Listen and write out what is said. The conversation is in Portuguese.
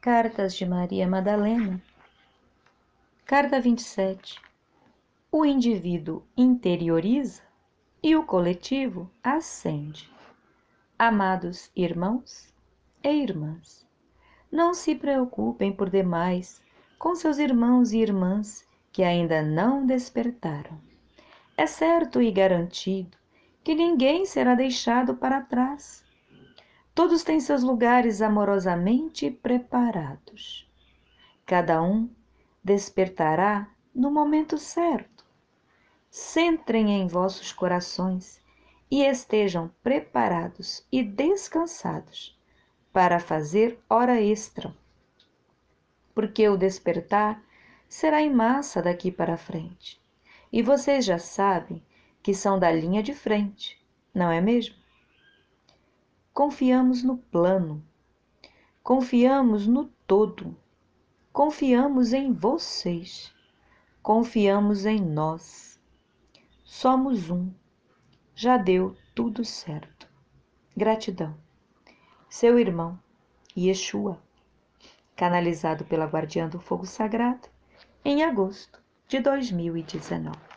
Cartas de Maria Madalena. Carta 27. O indivíduo interioriza e o coletivo ascende. Amados irmãos e irmãs, não se preocupem por demais com seus irmãos e irmãs que ainda não despertaram. É certo e garantido que ninguém será deixado para trás. Todos têm seus lugares amorosamente preparados. Cada um despertará no momento certo. Centrem em vossos corações e estejam preparados e descansados para fazer hora extra, porque o despertar será em massa daqui para frente. E vocês já sabem que são da linha de frente, não é mesmo? Confiamos no plano, confiamos no todo, confiamos em vocês, confiamos em nós. Somos um, já deu tudo certo. Gratidão. Seu irmão, Yeshua, canalizado pela Guardiã do Fogo Sagrado, em agosto de 2019.